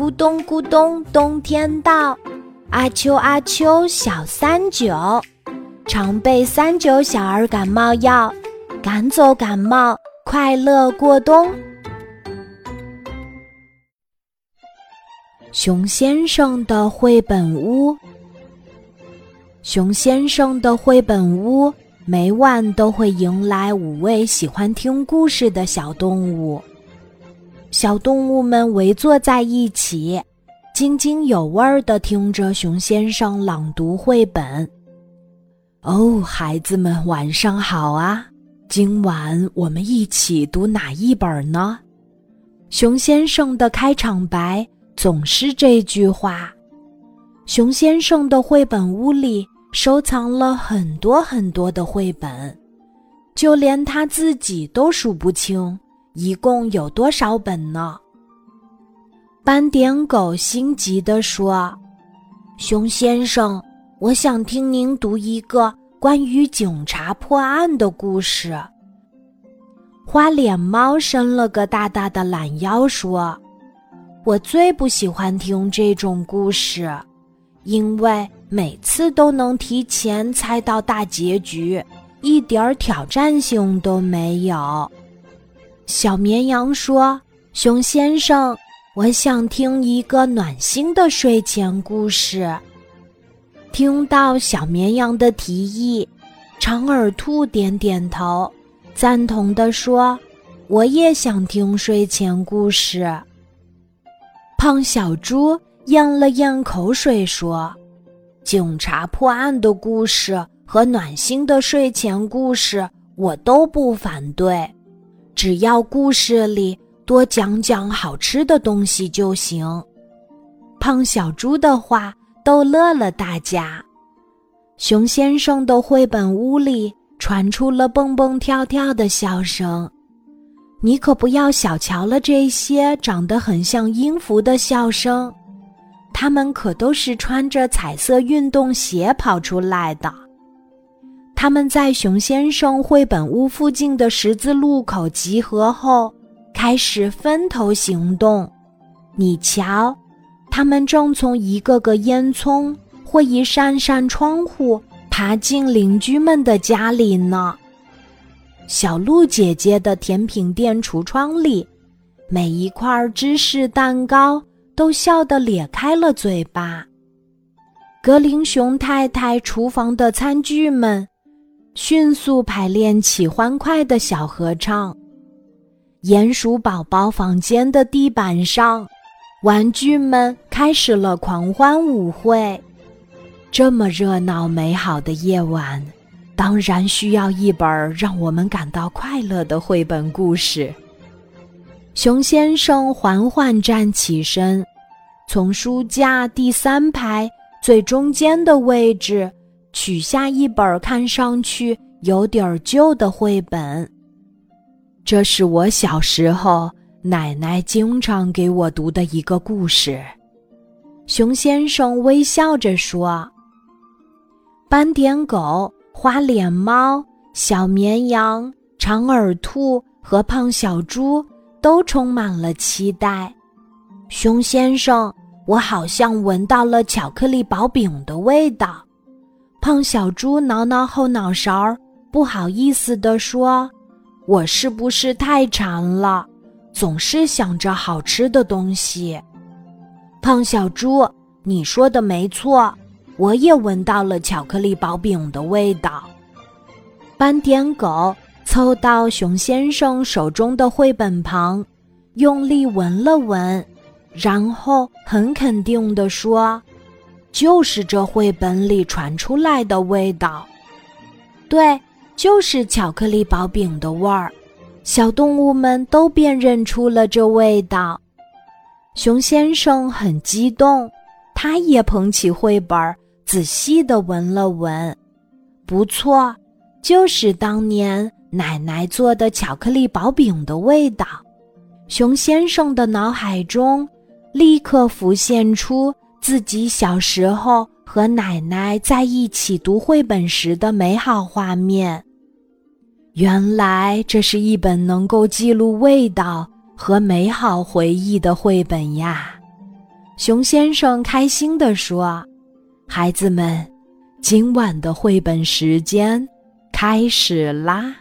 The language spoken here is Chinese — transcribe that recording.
咕咚咕咚，冬天到，阿秋阿秋小三九，常备三九小儿感冒药，赶走感冒，快乐过冬。熊先生的绘本屋，熊先生的绘本屋每晚都会迎来五位喜欢听故事的小动物。小动物们围坐在一起，津津有味地听着熊先生朗读绘本。哦，孩子们，晚上好啊！今晚我们一起读哪一本呢？熊先生的开场白总是这句话。熊先生的绘本屋里收藏了很多很多的绘本，就连他自己都数不清。一共有多少本呢？斑点狗心急地说：“熊先生，我想听您读一个关于警察破案的故事。”花脸猫伸了个大大的懒腰说：“我最不喜欢听这种故事，因为每次都能提前猜到大结局，一点挑战性都没有。”小绵羊说：“熊先生，我想听一个暖心的睡前故事。”听到小绵羊的提议，长耳兔点点头，赞同地说：“我也想听睡前故事。”胖小猪咽了咽口水说：“警察破案的故事和暖心的睡前故事，我都不反对。”只要故事里多讲讲好吃的东西就行。胖小猪的话逗乐了大家。熊先生的绘本屋里传出了蹦蹦跳跳的笑声。你可不要小瞧了这些长得很像音符的笑声，它们可都是穿着彩色运动鞋跑出来的。他们在熊先生绘本屋附近的十字路口集合后，开始分头行动。你瞧，他们正从一个个烟囱或一扇扇窗户爬进邻居们的家里呢。小鹿姐姐的甜品店橱窗里，每一块芝士蛋糕都笑得咧开了嘴巴。格林熊太太厨房的餐具们。迅速排练起欢快的小合唱。鼹鼠宝宝房间的地板上，玩具们开始了狂欢舞会。这么热闹美好的夜晚，当然需要一本让我们感到快乐的绘本故事。熊先生缓缓站起身，从书架第三排最中间的位置。取下一本看上去有点旧的绘本。这是我小时候奶奶经常给我读的一个故事。熊先生微笑着说：“斑点狗、花脸猫、小绵羊、长耳兔和胖小猪都充满了期待。”熊先生，我好像闻到了巧克力薄饼的味道。胖小猪挠挠后脑勺，不好意思地说：“我是不是太馋了？总是想着好吃的东西。”胖小猪，你说的没错，我也闻到了巧克力薄饼的味道。斑点狗凑到熊先生手中的绘本旁，用力闻了闻，然后很肯定地说。就是这绘本里传出来的味道，对，就是巧克力薄饼的味儿。小动物们都辨认出了这味道。熊先生很激动，他也捧起绘本，仔细地闻了闻。不错，就是当年奶奶做的巧克力薄饼的味道。熊先生的脑海中立刻浮现出。自己小时候和奶奶在一起读绘本时的美好画面。原来这是一本能够记录味道和美好回忆的绘本呀！熊先生开心地说：“孩子们，今晚的绘本时间开始啦！”